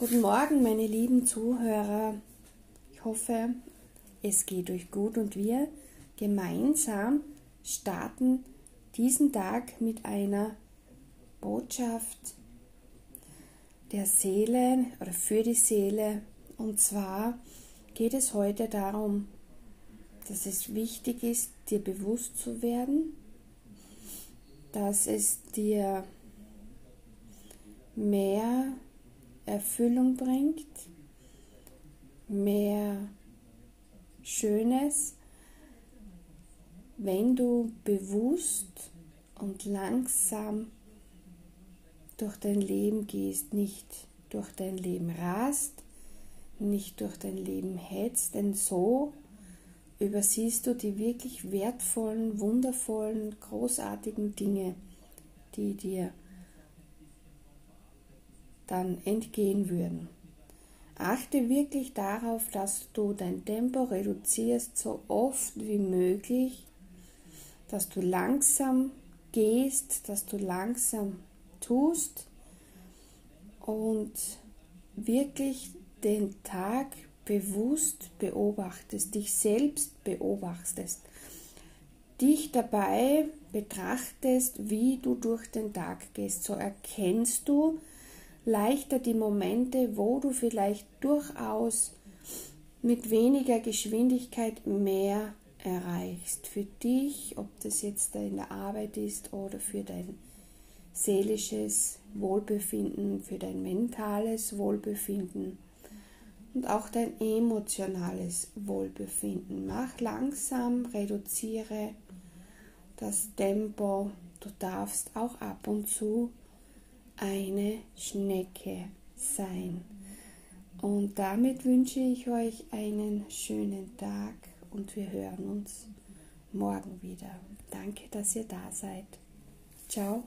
Guten Morgen, meine lieben Zuhörer. Ich hoffe, es geht euch gut und wir gemeinsam starten diesen Tag mit einer Botschaft der Seele oder für die Seele. Und zwar geht es heute darum, dass es wichtig ist, dir bewusst zu werden, dass es dir mehr Erfüllung bringt, mehr Schönes, wenn du bewusst und langsam durch dein Leben gehst, nicht durch dein Leben rast, nicht durch dein Leben hetzt, denn so übersiehst du die wirklich wertvollen, wundervollen, großartigen Dinge, die dir dann entgehen würden. Achte wirklich darauf, dass du dein Tempo reduzierst, so oft wie möglich, dass du langsam gehst, dass du langsam tust und wirklich den Tag bewusst beobachtest, dich selbst beobachtest, dich dabei betrachtest, wie du durch den Tag gehst. So erkennst du, leichter die Momente, wo du vielleicht durchaus mit weniger Geschwindigkeit mehr erreichst. Für dich, ob das jetzt in der Arbeit ist oder für dein seelisches Wohlbefinden, für dein mentales Wohlbefinden und auch dein emotionales Wohlbefinden. Mach langsam, reduziere das Tempo. Du darfst auch ab und zu eine Schnecke sein. Und damit wünsche ich euch einen schönen Tag und wir hören uns morgen wieder. Danke, dass ihr da seid. Ciao.